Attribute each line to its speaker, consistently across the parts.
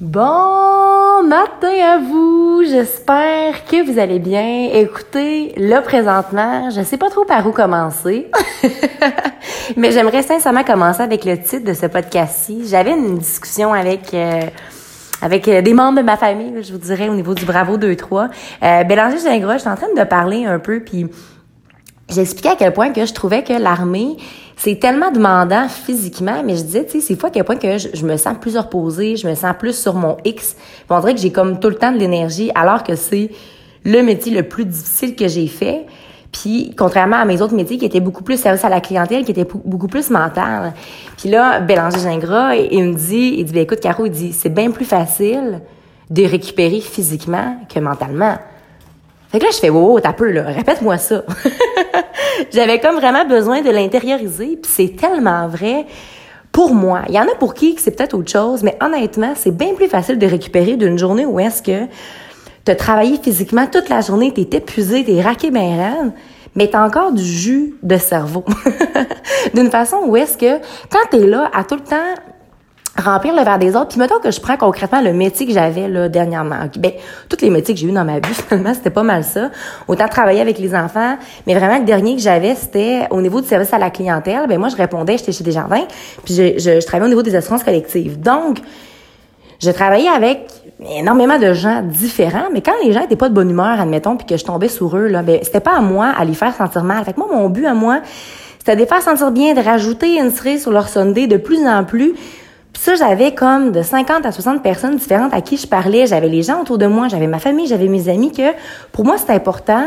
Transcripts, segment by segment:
Speaker 1: Bon matin à vous, j'espère que vous allez bien. Écoutez, là présentement, je sais pas trop par où commencer, mais j'aimerais sincèrement commencer avec le titre de ce podcast-ci. J'avais une discussion avec euh, avec euh, des membres de ma famille, je vous dirais au niveau du Bravo 2-3. Euh, Bélanger Gingras, je suis en train de parler un peu, puis j'expliquais à quel point que je trouvais que l'armée, c'est tellement demandant physiquement, mais je disais, tu sais, c'est fois à quel point que je, me sens plus reposée, je me sens plus sur mon X. on dirait que j'ai comme tout le temps de l'énergie, alors que c'est le métier le plus difficile que j'ai fait. Puis, contrairement à mes autres métiers qui étaient beaucoup plus service à la clientèle, qui étaient beaucoup plus mental. Puis là, Bélanger Gingras, il me dit, il dit, ben écoute, Caro, il dit, c'est bien plus facile de récupérer physiquement que mentalement. Fait que là, je fais, wow, t'as peu, là, répète-moi ça. J'avais comme vraiment besoin de l'intérioriser, puis c'est tellement vrai pour moi. Il y en a pour qui c'est peut-être autre chose, mais honnêtement, c'est bien plus facile de récupérer d'une journée où est-ce que t'as travaillé physiquement toute la journée, t'es épuisé, t'es raqué ben raide, mais t'as encore du jus de cerveau. D'une façon où est-ce que quand t'es là à tout le temps remplir le verre des autres. Puis mettons que je prends concrètement le métier que j'avais là dernièrement. Ben, tous les métiers que j'ai eu dans ma vie, finalement, c'était pas mal ça. Autant travailler avec les enfants, mais vraiment le dernier que j'avais, c'était au niveau du service à la clientèle. Ben moi, je répondais, j'étais chez Desjardins, puis je, je, je travaillais au niveau des assurances collectives. Donc, je travaillais avec énormément de gens différents, mais quand les gens étaient pas de bonne humeur, admettons, puis que je tombais sur eux, là, ben c'était pas à moi à les faire sentir mal. Fait que moi, mon but à moi, c'était de les faire sentir bien, de rajouter une cerise sur leur Sunday de plus en plus puis ça, j'avais comme de 50 à 60 personnes différentes à qui je parlais. J'avais les gens autour de moi, j'avais ma famille, j'avais mes amis, que pour moi, c'est important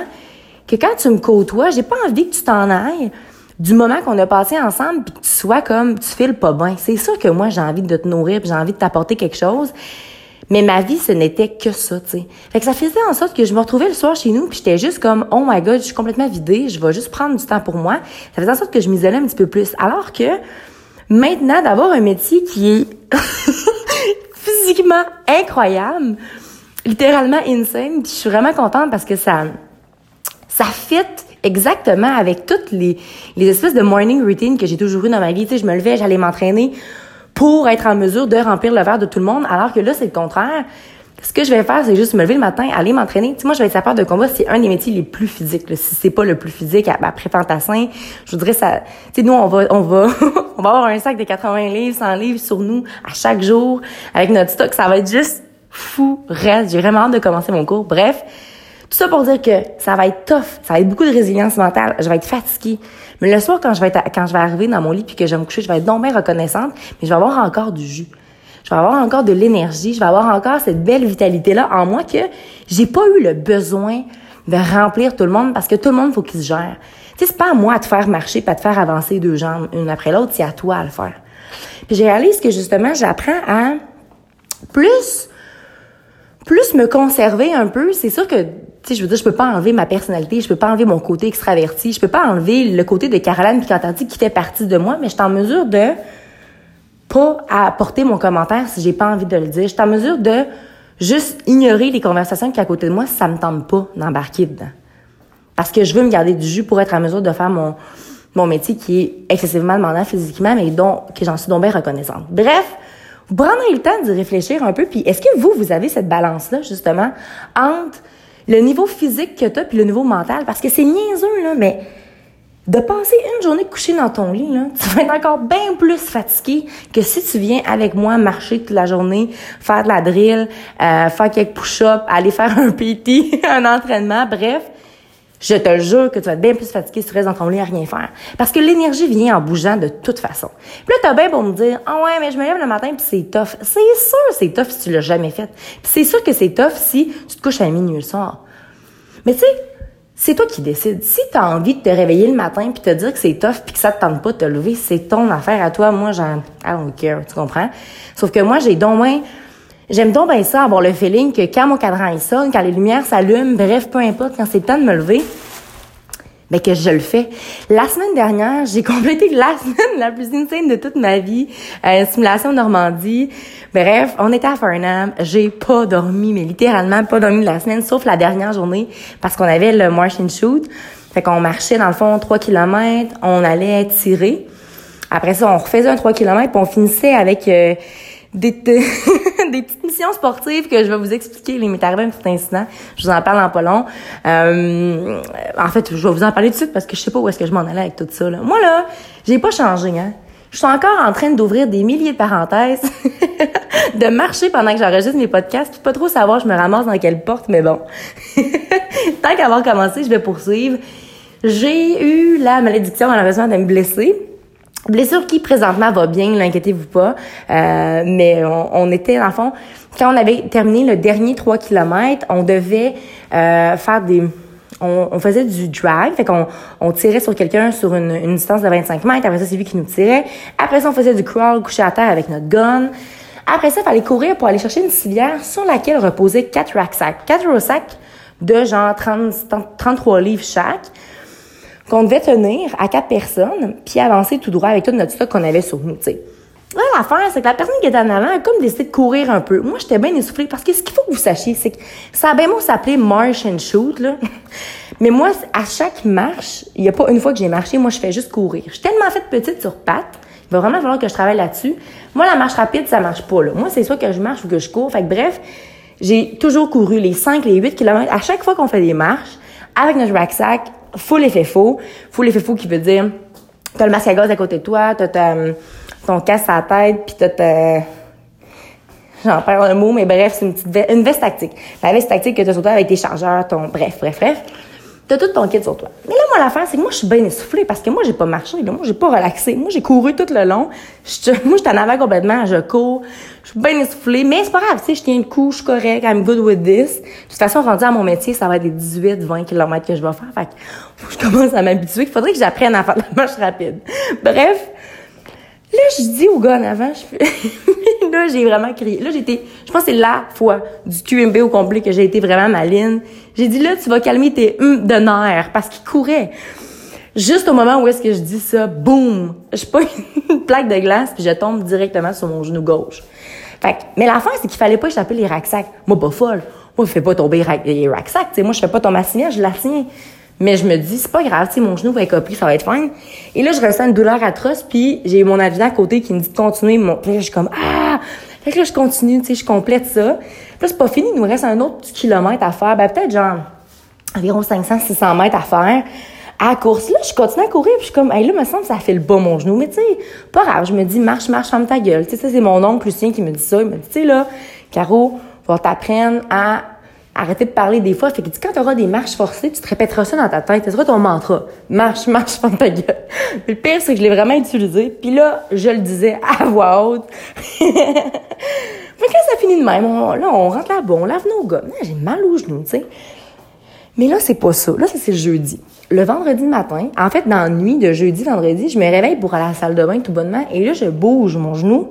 Speaker 1: que quand tu me côtoies, j'ai pas envie que tu t'en ailles du moment qu'on a passé ensemble puis que tu sois comme tu files pas bien. C'est sûr que moi, j'ai envie de te nourrir j'ai envie de t'apporter quelque chose. Mais ma vie, ce n'était que ça, tu sais. Fait que ça faisait en sorte que je me retrouvais le soir chez nous, puis j'étais juste comme, oh my god, je suis complètement vidée, je vais juste prendre du temps pour moi. Ça faisait en sorte que je m'isolais un petit peu plus. Alors que Maintenant, d'avoir un métier qui est physiquement incroyable, littéralement insane, puis je suis vraiment contente parce que ça ça fit exactement avec toutes les, les espèces de morning routine que j'ai toujours eu dans ma vie. Tu sais, je me levais, j'allais m'entraîner pour être en mesure de remplir le verre de tout le monde, alors que là, c'est le contraire. Ce que je vais faire, c'est juste me lever le matin, aller m'entraîner. Tu sais, moi, je vais être sapeur de combat, c'est un des métiers les plus physiques. Là. Si c'est pas le plus physique après fantassin, je voudrais ça. Tu sais, nous, on va, on va, on va avoir un sac de 80 livres, 100 livres sur nous à chaque jour avec notre stock. Ça va être juste fou, reste. J'ai vraiment hâte de commencer mon cours. Bref, tout ça pour dire que ça va être tough, ça va être beaucoup de résilience mentale. Je vais être fatiguée. Mais le soir, quand je vais être, quand je vais arriver dans mon lit puis que je vais me coucher, je vais être non reconnaissante, mais je vais avoir encore du jus je vais avoir encore de l'énergie, je vais avoir encore cette belle vitalité-là en moi que j'ai pas eu le besoin de remplir tout le monde parce que tout le monde faut qu'il se gère. Tu sais, c'est pas à moi de faire marcher pas de faire avancer deux jambes une après l'autre, c'est à toi à le faire. Puis j'ai réalisé que justement, j'apprends à plus plus me conserver un peu, c'est sûr que tu sais, je veux dire, je peux pas enlever ma personnalité, je peux pas enlever mon côté extraverti, je peux pas enlever le côté de Caroline Picantardi qui fait partie de moi, mais je suis en mesure de pas à apporter mon commentaire si j'ai pas envie de le dire. Je suis en mesure de juste ignorer les conversations qui à côté de moi si ça me tente pas d'embarquer dedans. Parce que je veux me garder du jus pour être en mesure de faire mon, mon métier qui est excessivement demandant physiquement, mais dont, que j'en suis donc bien reconnaissante. Bref, vous prendrez le temps d'y réfléchir un peu, puis est-ce que vous, vous avez cette balance-là, justement, entre le niveau physique que tu as puis le niveau mental? Parce que c'est niaiseux, là, mais de passer une journée couchée dans ton lit, là, tu vas être encore bien plus fatigué que si tu viens avec moi marcher toute la journée, faire de la drill, euh, faire quelques push-ups, aller faire un PT, un entraînement, bref. Je te jure que tu vas être bien plus fatigué si tu restes dans ton lit à rien faire. Parce que l'énergie vient en bougeant de toute façon. Puis là, t'as bien pour me dire, ah ouais, mais je me lève le matin puis c'est tough. C'est sûr c'est tough si tu l'as jamais fait. C'est sûr que c'est tough si tu te couches à minuit le soir. Mais tu sais, c'est toi qui décides. Si tu as envie de te réveiller le matin puis te dire que c'est tough puis que ça te tente pas de te lever, c'est ton affaire à toi. Moi, j'en I don't care, tu comprends? Sauf que moi, j'ai donc moins j'aime donc bien ça avoir le feeling que quand mon cadran il sonne, quand les lumières s'allument, bref, peu importe, quand c'est le temps de me lever, mais que je le fais. La semaine dernière, j'ai complété la semaine la plus insane de toute ma vie, euh, simulation Normandie. Bref, on était à Farnham, j'ai pas dormi, mais littéralement pas dormi de la semaine, sauf la dernière journée, parce qu'on avait le marching shoot. Fait qu'on marchait dans le fond 3 km, on allait tirer. Après ça, on refaisait un 3 km, puis on finissait avec euh, des, des petites missions sportives que je vais vous expliquer. Il m'est arrivé un petit incident. Je vous en parle en pas long. Euh, en fait, je vais vous en parler tout de suite parce que je sais pas où est-ce que je m'en allais avec tout ça. Moi, là, j'ai pas changé, hein. Je suis encore en train d'ouvrir des milliers de parenthèses, de marcher pendant que j'enregistre mes podcasts, puis pas trop savoir je me ramasse dans quelle porte, mais bon. Tant qu'avoir commencé, je vais poursuivre. J'ai eu la malédiction malheureusement de me blesser. Blessure qui présentement va bien, l'inquiétez-vous pas. Euh, mais on, était, dans le fond, quand on avait terminé le dernier 3 km, on devait euh, faire des... On, faisait du drag, fait qu'on on tirait sur quelqu'un sur une, une, distance de 25 mètres. Après ça, c'est lui qui nous tirait. Après ça, on faisait du crawl couché à terre avec notre gun. Après ça, il fallait courir pour aller chercher une civière sur laquelle reposaient quatre rucksacks. Quatre sacs de genre 30, 33 livres chaque qu'on devait tenir à quatre personnes, puis avancer tout droit avec tout notre stock qu'on avait sur nous, tu sais. Là, l'affaire, c'est que la personne qui était en avant a comme décidé de courir un peu. Moi, j'étais bien essoufflée parce que ce qu'il faut que vous sachiez, c'est que ça a bien beau s'appeler march and shoot, là. Mais moi, à chaque marche, il n'y a pas une fois que j'ai marché, moi, je fais juste courir. Je suis tellement faite petite sur pattes. Il va vraiment falloir que je travaille là-dessus. Moi, la marche rapide, ça marche pas, là. Moi, c'est soit que je marche ou que je cours. Fait que bref, j'ai toujours couru les 5, les 8 kilomètres. À chaque fois qu'on fait des marches, avec notre rucksack, full effet faux. Full effet faux qui veut dire, t'as le masque à gaz à côté de toi, t'as ton casque à la tête, puis t'as ta... J'en perds un mot, mais bref, c'est une petite veste, une veste tactique. La veste tactique que t'as sur toi avec tes chargeurs, ton... Bref, bref, bref. T'as tout ton kit sur toi. Mais là, moi, l'affaire, c'est que moi, je suis bien essoufflée parce que moi, j'ai pas marché. Là. Moi, j'ai pas relaxé. Moi, j'ai couru tout le long. Je, moi, j'étais en avant complètement. Je cours. Je suis bien essoufflée. Mais c'est pas grave, tu sais, je tiens le coup, je suis correct. I'm good with this. De toute façon, rendu à mon métier, ça va être des 18, 20 km que je vais faire. Fait que faut que je commence à m'habituer. Il faudrait que j'apprenne à faire la marche rapide. Bref. Là, je dis au gars en avant, je fais... là, j'ai vraiment crié. Là, j'étais, je pense que c'est la fois du QMB au complet que j'ai été vraiment maline. J'ai dit, là, tu vas calmer tes hum de nerfs parce qu'il courait. Juste au moment où est-ce que je dis ça, boum, je pas une plaque de glace puis je tombe directement sur mon genou gauche. Fait que, mais l'affaire, c'est qu'il fallait pas échapper les racksacks. Moi, pas folle. Moi, je fais pas tomber les racksacks. sais, moi, je fais pas tomber ma je la tiens. Mais je me dis, c'est pas grave, si mon genou va être copié, ça va être fine. Et là, je ressens une douleur atroce, puis j'ai mon avis à côté qui me dit de continuer. Mon... Puis là, je suis comme, ah! Fait que là, je continue, tu sais, je complète ça. Puis là, c'est pas fini, il nous reste un autre petit kilomètre à faire. Ben, peut-être genre environ 500, 600 mètres à faire. À course, là, je continue à courir, puis je suis comme, hey, là, me semble ça fait le bas, mon genou. Mais tu sais, pas grave, je me dis, marche, marche, ferme ta gueule. Tu sais, c'est mon oncle Lucien qui me dit ça. Il me dit, tu sais, là, Caro, va t'apprendre à arrêter de parler des fois. Fait que quand tu auras des marches forcées, tu te répéteras ça dans ta tête. Ce sera ton mantra. Marche, marche, ferme ta gueule. Le pire, c'est que je l'ai vraiment utilisé. Puis là, je le disais à voix haute. fait que là, ça finit de même. là, on rentre là-bas, on lave nos gars. J'ai mal aux genoux, tu sais. Mais là, c'est pas ça. Là, c'est le jeudi. Le vendredi matin, en fait, dans la nuit de jeudi, vendredi, je me réveille pour aller à la salle de bain tout bonnement. Et là, je bouge mon genou.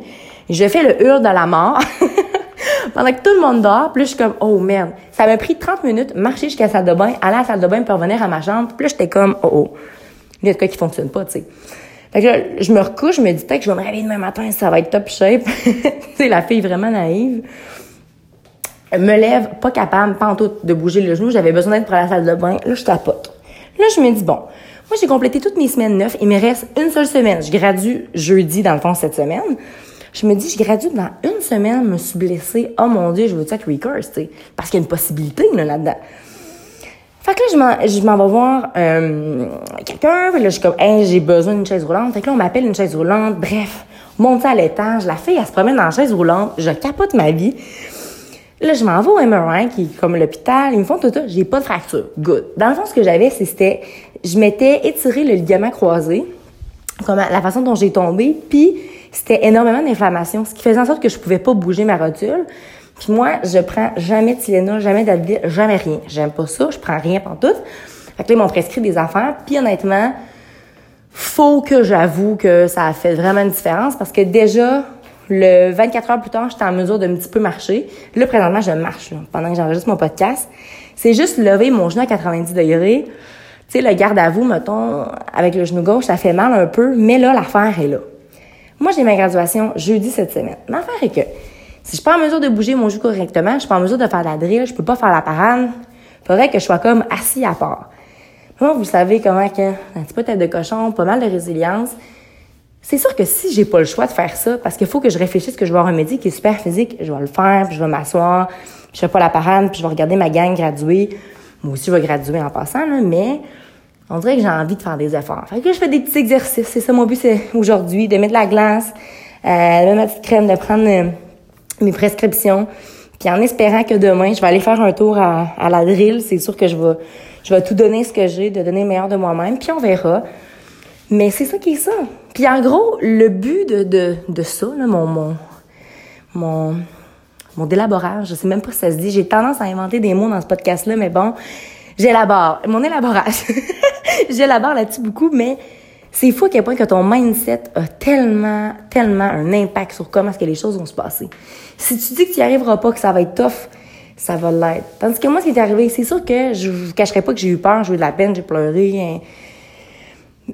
Speaker 1: Je fais le hurle de la mort. Pendant que tout le monde dort, là, je suis comme, oh merde. Ça m'a pris 30 minutes, marcher jusqu'à la salle de bain, aller à la salle de bain, puis revenir à ma chambre. Là, j'étais comme, oh oh. Il y a de quoi qui fonctionne pas, tu sais. Fait que là, je me recouche, je me dis, que je vais me réveiller demain matin, ça va être top shape. tu sais, la fille vraiment naïve. Me lève, pas capable, pas en tout, de bouger le genou. J'avais besoin d'être pour la salle de bain. Là, je tapote. Là, je me dis, bon, moi, j'ai complété toutes mes semaines neuf. Il me reste une seule semaine. Je gradue jeudi, dans le fond, cette semaine je me dis, je gradue dans une semaine, je me suis blessée. Oh mon Dieu, je veux être recurse, tu sais? Parce qu'il y a une possibilité là-dedans. fait que là, je m'en vais voir euh, quelqu'un. Là, je suis comme, hey, j'ai besoin d'une chaise roulante. Fait que là, on m'appelle une chaise roulante. Bref, monter à l'étage. La fille, elle se promène dans la chaise roulante. Je capote ma vie. Là, je m'en vais au MRI, qui est comme l'hôpital. Ils me font tout ça. J'ai pas de fracture. Good. Dans le fond, ce que j'avais, c'était, je m'étais étiré le ligament croisé, comme la façon dont j'ai tombé, puis c'était énormément d'inflammation, ce qui faisait en sorte que je pouvais pas bouger ma rotule. Puis moi, je prends jamais de Tylenol, jamais d'Advil, jamais rien. J'aime pas ça, je prends rien pour tout. Fait que là, ils m'ont prescrit des affaires. Puis honnêtement, faut que j'avoue que ça a fait vraiment une différence parce que déjà, le 24 heures plus tard, j'étais en mesure de un petit peu marcher. Là, présentement, je marche pendant que j'enregistre mon podcast. C'est juste lever mon genou à 90 degrés. Tu sais, le garde à vous, mettons, avec le genou gauche, ça fait mal un peu, mais là, l'affaire est là. Moi, j'ai ma graduation jeudi cette semaine. L'affaire est que si je suis pas en mesure de bouger mon joue correctement, je suis pas en mesure de faire la drill, je peux pas faire la parade, faudrait que je sois comme assis à part. Moi, vous savez comment que un petit peu tête de cochon, pas mal de résilience. c'est sûr que si j'ai pas le choix de faire ça, parce qu'il faut que je réfléchisse que je vais avoir un métier qui est super physique, je vais le faire, puis je vais m'asseoir, puis je fais pas la parade, puis je vais regarder ma gang graduer. Moi aussi, je vais graduer en passant, là, mais on dirait que j'ai envie de faire des efforts. Fait que je fais des petits exercices. C'est ça mon but, c'est aujourd'hui, de mettre de la glace, euh, de mettre ma petite crème, de prendre euh, mes prescriptions. Puis en espérant que demain, je vais aller faire un tour à, à la drill. C'est sûr que je vais, je vais tout donner ce que j'ai, de donner le meilleur de moi-même. Puis on verra. Mais c'est ça qui est ça. Puis en gros, le but de, de, de ça, là, mon, mon, mon, mon délaborage, je sais même pas si ça se dit, j'ai tendance à inventer des mots dans ce podcast-là, mais bon, j'élabore. Mon élaborage. j'élabore là-dessus beaucoup, mais c'est fou à quel point que ton mindset a tellement, tellement un impact sur comment est-ce que les choses vont se passer. Si tu dis que tu n'y arriveras pas, que ça va être tough, ça va l'être. Tandis que moi, ce qui est arrivé, c'est sûr que je vous cacherai pas que j'ai eu peur, j'ai eu de la peine, j'ai pleuré, hein,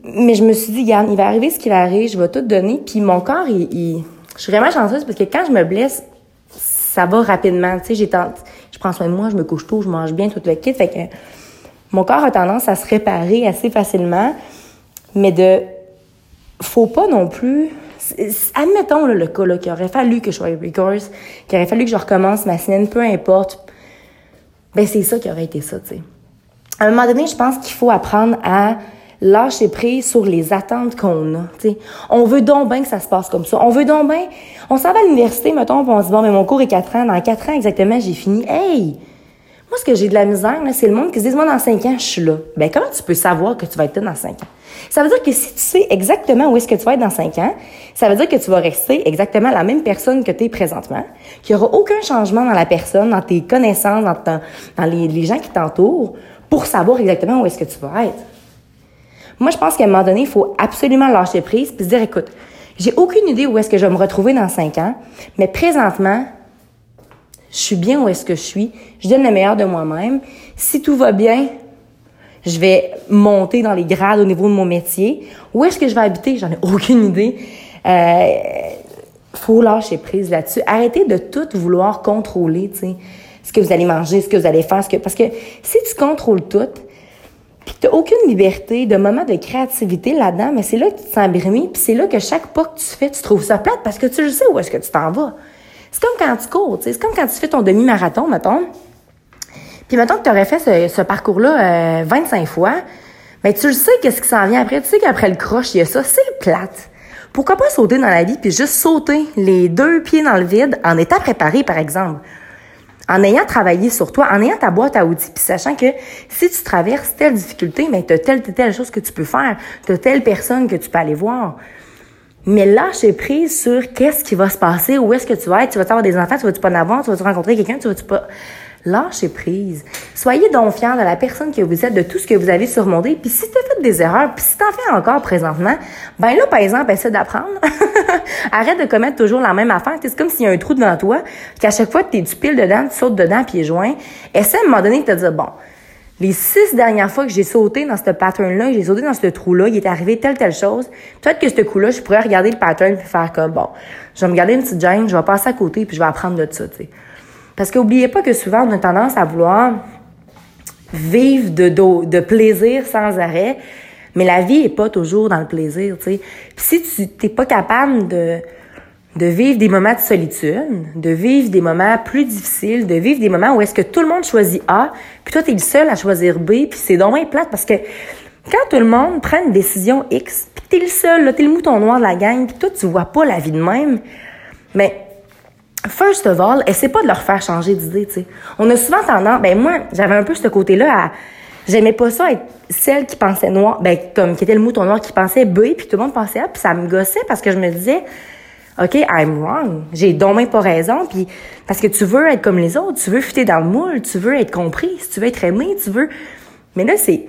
Speaker 1: mais je me suis dit, il va arriver ce qui va arriver, je vais tout donner. Puis mon corps, il, je suis vraiment chanceuse parce que quand je me blesse, ça va rapidement. Tu sais, j'ai je prends soin de moi, je me couche tôt, je mange bien, tout le kit. Que mon corps a tendance à se réparer assez facilement. Mais de, faut pas non plus, admettons le cas qu'il aurait fallu que je sois recourse, qu'il aurait fallu que je recommence ma semaine, peu importe. Ben c'est ça qui aurait été ça, tu sais. À un moment donné, je pense qu'il faut apprendre à lâcher prise sur les attentes qu'on a. T'sais. On veut donc bien que ça se passe comme ça. On veut donc bien... On s'en va à l'université, mettons, on se dit, bon, mais mon cours est 4 ans. Dans 4 ans exactement, j'ai fini. Hey! Moi, ce que j'ai de la misère, c'est le monde qui se dit, moi, dans 5 ans, je suis là. Ben, comment tu peux savoir que tu vas être là dans 5 ans? Ça veut dire que si tu sais exactement où est-ce que tu vas être dans 5 ans, ça veut dire que tu vas rester exactement la même personne que tu es présentement, qu'il n'y aura aucun changement dans la personne, dans tes connaissances, dans, les gens qui t'entourent, pour savoir exactement où est-ce que tu vas être. Moi, je pense qu'à un moment donné, il faut absolument lâcher prise puis se dire, écoute, j'ai aucune idée où est-ce que je vais me retrouver dans cinq ans, mais présentement, je suis bien où est-ce que je suis, je donne le meilleur de moi-même. Si tout va bien, je vais monter dans les grades au niveau de mon métier. Où est-ce que je vais habiter? J'en ai aucune idée. Euh, faut lâcher prise là-dessus. Arrêtez de tout vouloir contrôler, tu sais, ce que vous allez manger, ce que vous allez faire, que, parce que si tu contrôles tout, puis t'as aucune liberté de moment de créativité là-dedans, mais c'est là que tu te sens brimé, puis c'est là que chaque pas que tu fais, tu trouves ça plate parce que tu sais où est-ce que tu t'en vas. C'est comme quand tu cours, c'est comme quand tu fais ton demi-marathon, mettons. Puis mettons que tu aurais fait ce, parcours-là euh, 25 fois, mais tu le sais qu'est-ce qui s'en vient après, tu sais qu'après le croche, il y a ça, c'est plate. Pourquoi pas sauter dans la vie puis juste sauter les deux pieds dans le vide en étant préparé, par exemple? En ayant travaillé sur toi, en ayant ta boîte à outils, puis sachant que si tu traverses telle difficulté, mais tu as telle, telle, telle chose que tu peux faire, tu telle personne que tu peux aller voir. Mais lâcher prise sur qu'est-ce qui va se passer, où est-ce que tu vas être, tu vas avoir des enfants, tu vas-tu pas en avoir, tu vas-tu rencontrer quelqu'un, tu vas-tu pas... Lâchez prise. Soyez donc fiers de la personne que vous êtes, de tout ce que vous avez surmonté. Puis si tu as fait des erreurs, puis si tu en fais encore présentement, ben là, par exemple, essaie d'apprendre. Arrête de commettre toujours la même affaire. C'est comme s'il y a un trou devant toi, qu'à chaque fois que tu piles dedans, tu sautes dedans, pieds joints. Essaie à un moment donné de te dire, bon, les six dernières fois que j'ai sauté dans ce pattern-là, j'ai sauté dans ce trou-là, il est arrivé telle, telle chose. Peut-être que ce coup-là, je pourrais regarder le pattern et faire comme, bon, je vais me garder une petite gêne, je vais passer à côté puis je vais apprendre de ça, tu sais. Parce qu'oubliez pas que souvent, on a tendance à vouloir vivre de, de, plaisir sans arrêt, mais la vie est pas toujours dans le plaisir, tu sais. Puis si tu t'es pas capable de, de vivre des moments de solitude, de vivre des moments plus difficiles, de vivre des moments où est-ce que tout le monde choisit A, puis toi, tu es le seul à choisir B, puis c'est dommage plate parce que quand tout le monde prend une décision X, puis t'es le seul, là, t'es le mouton noir de la gang, puis toi, tu vois pas la vie de même, mais First of all, essaie pas de leur faire changer d'idée, tu sais. On a souvent tendance, ben moi, j'avais un peu ce côté-là à, j'aimais pas ça être celle qui pensait noir, ben comme qui était le mouton noir qui pensait B, puis tout le monde pensait A, puis ça me gossait parce que je me disais, OK, I'm wrong. J'ai donc même pas raison, puis parce que tu veux être comme les autres, tu veux fitter dans le moule, tu veux être compris, tu veux être aimé, tu veux. Mais là, c'est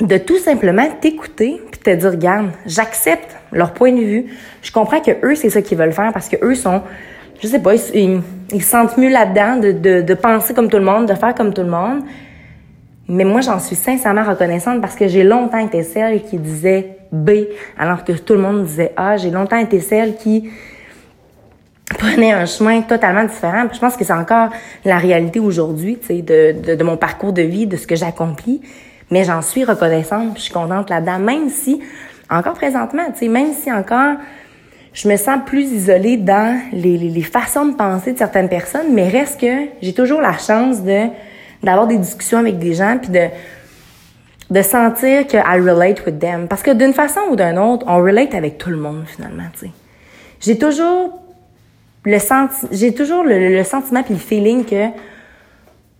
Speaker 1: de tout simplement t'écouter puis te dire, regarde, j'accepte leur point de vue. Je comprends que eux, c'est ça qu'ils veulent faire parce que eux sont je sais pas, ils, se sentent mieux là-dedans de, de, penser comme tout le monde, de faire comme tout le monde. Mais moi, j'en suis sincèrement reconnaissante parce que j'ai longtemps été celle qui disait B alors que tout le monde disait A. J'ai longtemps été celle qui prenait un chemin totalement différent. je pense que c'est encore la réalité aujourd'hui, de, de, mon parcours de vie, de ce que j'accomplis. Mais j'en suis reconnaissante, puis je suis contente là-dedans, même si encore présentement, tu sais, même si encore je me sens plus isolée dans les, les, les, façons de penser de certaines personnes, mais reste que j'ai toujours la chance de d'avoir des discussions avec des gens puis de de sentir que I relate with them parce que d'une façon ou d'une autre, on relate avec tout le monde finalement, tu sais. J'ai toujours le senti j'ai toujours le, le sentiment puis le feeling que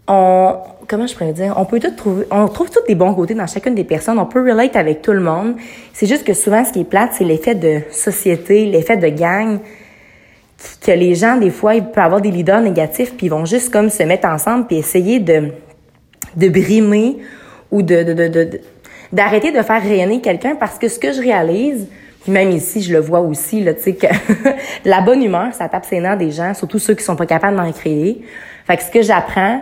Speaker 1: on comment je pourrais dire, on peut tout trouver, on trouve tous des bons côtés dans chacune des personnes, on peut relate avec tout le monde. C'est juste que souvent, ce qui est plate, c'est l'effet de société, l'effet de gang, que les gens, des fois, ils peuvent avoir des leaders négatifs, puis ils vont juste comme se mettre ensemble, puis essayer de, de brimer ou de, de, de, d'arrêter de, faire rayonner quelqu'un, parce que ce que je réalise, puis même ici, je le vois aussi, là, tu sais, que la bonne humeur, ça tape ses nerfs des gens, surtout ceux qui sont pas capables d'en créer. Fait que ce que j'apprends,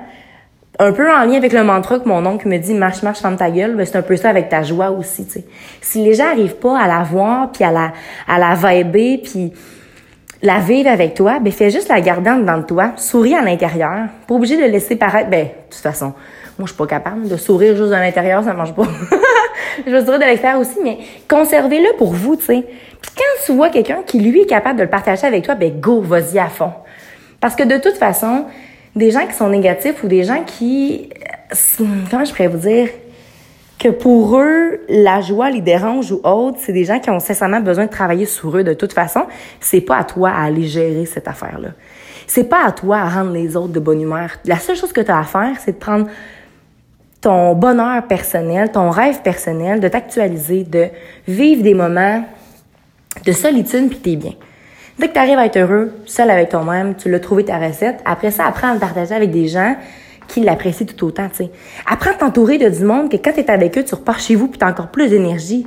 Speaker 1: un peu en lien avec le mantra que mon oncle me dit marche marche ferme ta gueule ben c'est un peu ça avec ta joie aussi tu sais. Si les gens arrivent pas à la voir puis à la à la vibrer puis la vivre avec toi ben fais juste la garder en dedans de toi. Souris à l'intérieur. Pas obligé de laisser paraître. Ben de toute façon moi je suis pas capable de sourire juste à l'intérieur ça marche pas. Je veux sourire de l'extérieur aussi mais conservez-le pour vous tu sais. Puis quand tu vois quelqu'un qui lui est capable de le partager avec toi ben go vas-y à fond. Parce que de toute façon des gens qui sont négatifs ou des gens qui, euh, comment je pourrais vous dire, que pour eux, la joie les dérange ou autre, c'est des gens qui ont sincèrement besoin de travailler sur eux de toute façon. C'est pas à toi à aller gérer cette affaire-là. C'est pas à toi à rendre les autres de bonne humeur. La seule chose que tu as à faire, c'est de prendre ton bonheur personnel, ton rêve personnel, de t'actualiser, de vivre des moments de solitude puis t'es bien. Dès que tu arrives à être heureux, seul avec toi-même, tu l'as trouvé ta recette. Après ça, apprends à le partager avec des gens qui l'apprécient tout autant, tu sais. Apprends à t'entourer de du monde que quand tu es avec eux, tu repars chez vous puis tu as encore plus d'énergie.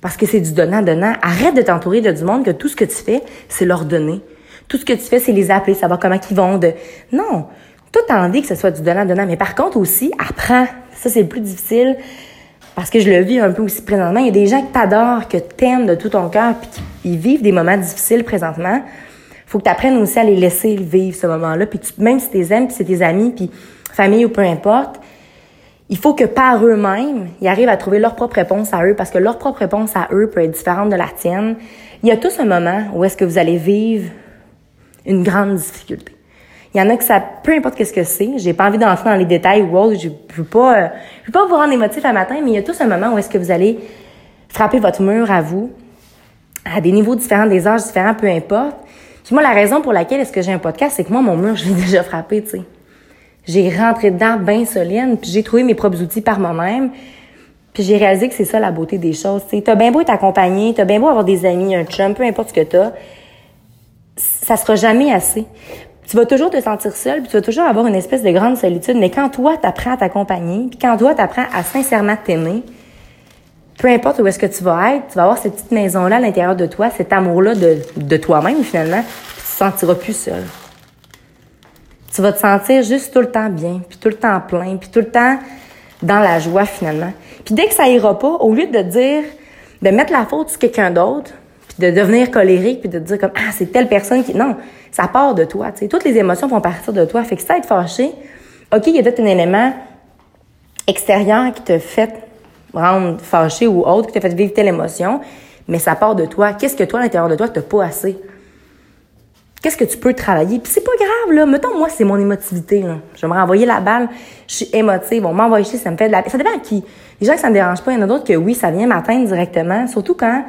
Speaker 1: Parce que c'est du donnant-donnant. Arrête de t'entourer de du monde que tout ce que tu fais, c'est leur donner. Tout ce que tu fais, c'est les appeler, savoir comment ils vont. De... Non, tout en dit que ce soit du donnant-donnant. Mais par contre aussi, apprends. Ça, c'est le plus difficile parce que je le vis un peu aussi présentement. Il y a des gens que t'adorent, que t'aimes de tout ton cœur, puis qui vivent des moments difficiles présentement. Faut que tu apprennes aussi à les laisser vivre ce moment-là. Puis même si t'es aimes, puis c'est tes amis, puis famille ou peu importe, il faut que par eux-mêmes, ils arrivent à trouver leur propre réponse à eux, parce que leur propre réponse à eux peut être différente de la tienne. Il y a tout ce moment où est-ce que vous allez vivre une grande difficulté. Il y en a que ça, peu importe qu'est-ce que c'est, j'ai pas envie d'entrer dans les détails ou autre, je veux pas, euh, je veux pas vous rendre émotif à matin, mais il y a tout ce moment où est-ce que vous allez frapper votre mur à vous, à des niveaux différents, des âges différents, peu importe. Puis moi, la raison pour laquelle est-ce que j'ai un podcast, c'est que moi, mon mur, je l'ai déjà frappé, tu sais. J'ai rentré dedans bien solide, puis j'ai trouvé mes propres outils par moi-même. Puis j'ai réalisé que c'est ça la beauté des choses. Tu as bien beau être accompagné, t'as bien beau avoir des amis, un chum, peu importe ce que t'as, ça sera jamais assez tu vas toujours te sentir seul, puis tu vas toujours avoir une espèce de grande solitude. Mais quand toi, tu apprends à t'accompagner, puis quand toi, tu apprends à sincèrement t'aimer, peu importe où est-ce que tu vas être, tu vas avoir cette petite maison-là à l'intérieur de toi, cet amour-là de, de toi-même, finalement, puis tu te sentiras plus seul. Tu vas te sentir juste tout le temps bien, puis tout le temps plein, puis tout le temps dans la joie, finalement. Puis dès que ça ira pas, au lieu de dire, de mettre la faute sur quelqu'un d'autre, de devenir colérique puis de te dire comme ah c'est telle personne qui non ça part de toi tu sais toutes les émotions vont partir de toi fait que ça être fâché ok il y a peut-être un élément extérieur qui te fait rendre fâché ou autre qui te fait vivre telle émotion mais ça part de toi qu'est-ce que toi à l'intérieur de toi t'as pas assez? Qu'est-ce que tu peux travailler? Puis c'est pas grave, là. Mettons, moi, c'est mon émotivité, là. Je vais me renvoyer la balle. Je suis émotive. On m'envoie chier, ça me fait de la... Ça dépend à qui. Les gens que ça me dérange pas, il y en a d'autres que oui, ça vient m'atteindre directement. Surtout quand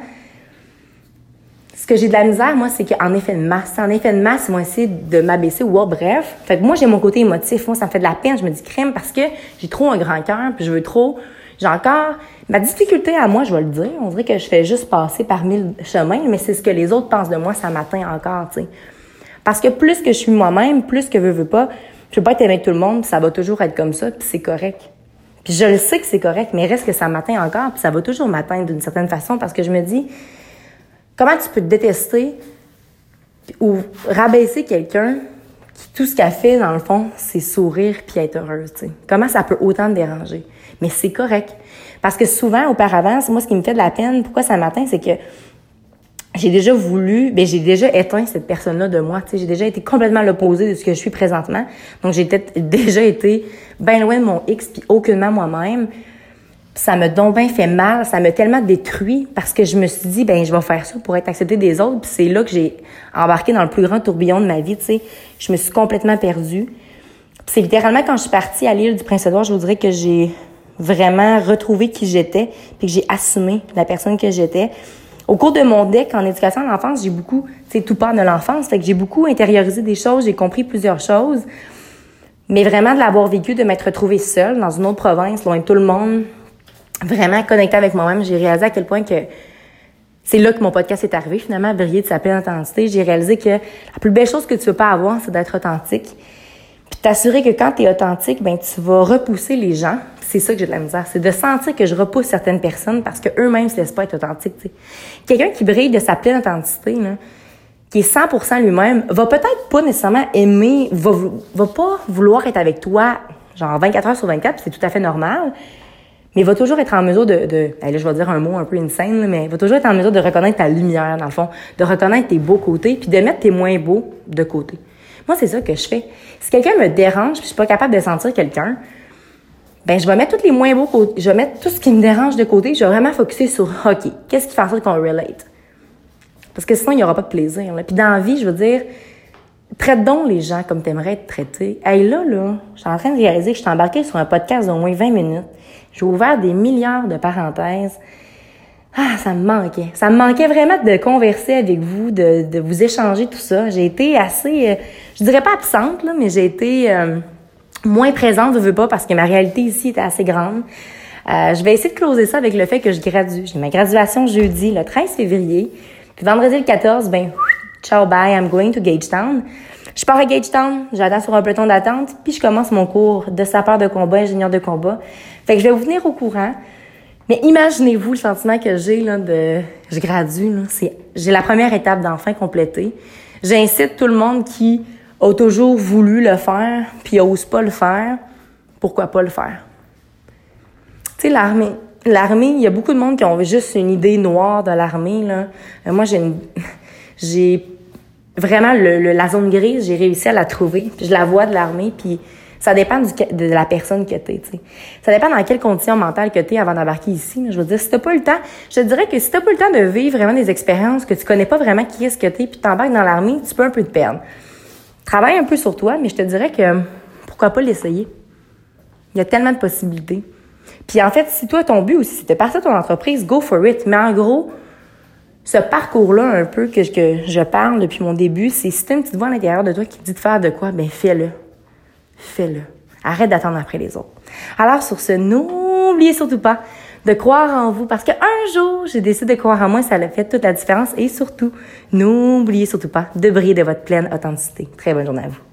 Speaker 1: ce que j'ai de la misère, moi, c'est qu'en effet de masse, en effet de masse, vont essayer de m'abaisser ou bref. Fait que moi, j'ai mon côté émotif. Moi, ça me fait de la peine. Je me dis crème parce que j'ai trop un grand cœur, puis je veux trop. J'ai encore ma difficulté à moi, je vais le dire. On dirait que je fais juste passer par mille chemins, mais c'est ce que les autres pensent de moi, ça m'atteint encore, tu sais. Parce que plus que je suis moi-même, plus que je veux pas, je peux pas être avec tout le monde, ça va toujours être comme ça, puis c'est correct. Puis je le sais que c'est correct, mais reste que ça m'atteint encore, puis ça va toujours m'atteindre d'une certaine façon parce que je me dis, Comment tu peux te détester ou rabaisser quelqu'un qui, tout ce qu'elle fait, dans le fond, c'est sourire puis être heureuse? Comment ça peut autant te déranger? Mais c'est correct. Parce que souvent, auparavant, c'est moi ce qui me fait de la peine, pourquoi ça m'atteint, c'est que j'ai déjà voulu, ben j'ai déjà éteint cette personne-là de moi. J'ai déjà été complètement l'opposé de ce que je suis présentement. Donc j'ai déjà été bien loin de mon X puis aucunement moi-même. Ça me donc bien fait mal, ça m'a tellement détruit parce que je me suis dit ben je vais faire ça pour être acceptée des autres, puis c'est là que j'ai embarqué dans le plus grand tourbillon de ma vie, tu sais. Je me suis complètement perdue. C'est littéralement quand je suis partie à l'île du Prince-Édouard, je vous dirais que j'ai vraiment retrouvé qui j'étais, puis que j'ai assumé la personne que j'étais. Au cours de mon deck en éducation à l'enfance, j'ai beaucoup, sais, tout part de l'enfance, fait que j'ai beaucoup intériorisé des choses, j'ai compris plusieurs choses. Mais vraiment de l'avoir vécu, de m'être retrouvée seule dans une autre province, loin de tout le monde, vraiment connectée avec moi-même, j'ai réalisé à quel point que c'est là que mon podcast est arrivé, finalement, briller de sa pleine intensité. J'ai réalisé que la plus belle chose que tu veux pas avoir, c'est d'être authentique. Puis t'assurer que quand tu es authentique, ben tu vas repousser les gens. C'est ça que j'ai de la misère, c'est de sentir que je repousse certaines personnes parce que eux-mêmes se laissent pas être authentiques. Quelqu'un qui brille de sa pleine authenticité, qui est 100% lui-même, va peut-être pas nécessairement aimer, va, va pas vouloir être avec toi genre 24 heures sur 24, c'est tout à fait normal mais va toujours être en mesure de, de là, je vais dire un mot un peu insane, mais va toujours être en mesure de reconnaître ta lumière, dans le fond, de reconnaître tes beaux côtés, puis de mettre tes moins beaux de côté. Moi, c'est ça que je fais. Si quelqu'un me dérange, puis je suis pas capable de sentir quelqu'un, ben je vais mettre tous les moins beaux côtés, je vais mettre tout ce qui me dérange de côté, je vais vraiment focuser sur OK, qu'est-ce qui fait en sorte qu'on relate? Parce que sinon il y aura pas de plaisir. Là. Puis dans la vie, je veux dire, traite donc les gens comme tu aimerais être traité. Hey là là, je suis en train de réaliser que je suis embarquée sur un podcast d'au moins 20 minutes. J'ai ouvert des milliards de parenthèses. Ah, ça me manquait. Ça me manquait vraiment de converser avec vous, de, de vous échanger tout ça. J'ai été assez, euh, je dirais pas absente, là, mais j'ai été euh, moins présente, je veux pas, parce que ma réalité ici était assez grande. Euh, je vais essayer de closer ça avec le fait que je gradue. J'ai ma graduation jeudi, le 13 février. Puis vendredi le 14, ben, ciao, bye, I'm going to Gagetown. Je pars à Gagetown, j'attends sur un peloton d'attente, puis je commence mon cours de sapeur de combat, ingénieur de combat. Fait que je vais vous venir au courant. Mais imaginez-vous le sentiment que j'ai là de je gradue c'est j'ai la première étape d'enfin complétée. J'incite tout le monde qui a toujours voulu le faire puis ose pas le faire, pourquoi pas le faire? Tu sais l'armée, l'armée, il y a beaucoup de monde qui ont juste une idée noire de l'armée là. Euh, moi j'ai une j'ai vraiment le, la zone grise, j'ai réussi à la trouver. Puis je la vois de l'armée, puis ça dépend de la personne que t'es, tu. Ça dépend dans quelles conditions mentales que t'es avant d'embarquer ici. Je veux dire, si t'as pas le temps, je te dirais que si t'as pas le temps de vivre vraiment des expériences, que tu connais pas vraiment qui est-ce que t'es, puis t'embarques dans l'armée, tu peux un peu te perdre. Travaille un peu sur toi, mais je te dirais que pourquoi pas l'essayer? Il y a tellement de possibilités. Puis en fait, si toi, ton but aussi, c'est de partir ton entreprise, go for it. Mais en gros, ce parcours-là un peu que, que je parle depuis mon début, c'est si tu une petite voix à l'intérieur de toi qui te dit de faire de quoi, ben fais-le. Fais-le. Arrête d'attendre après les autres. Alors sur ce, n'oubliez surtout pas de croire en vous parce qu'un jour, j'ai décidé de croire en moi, ça a fait toute la différence et surtout, n'oubliez surtout pas de briller de votre pleine authenticité. Très bonne journée à vous.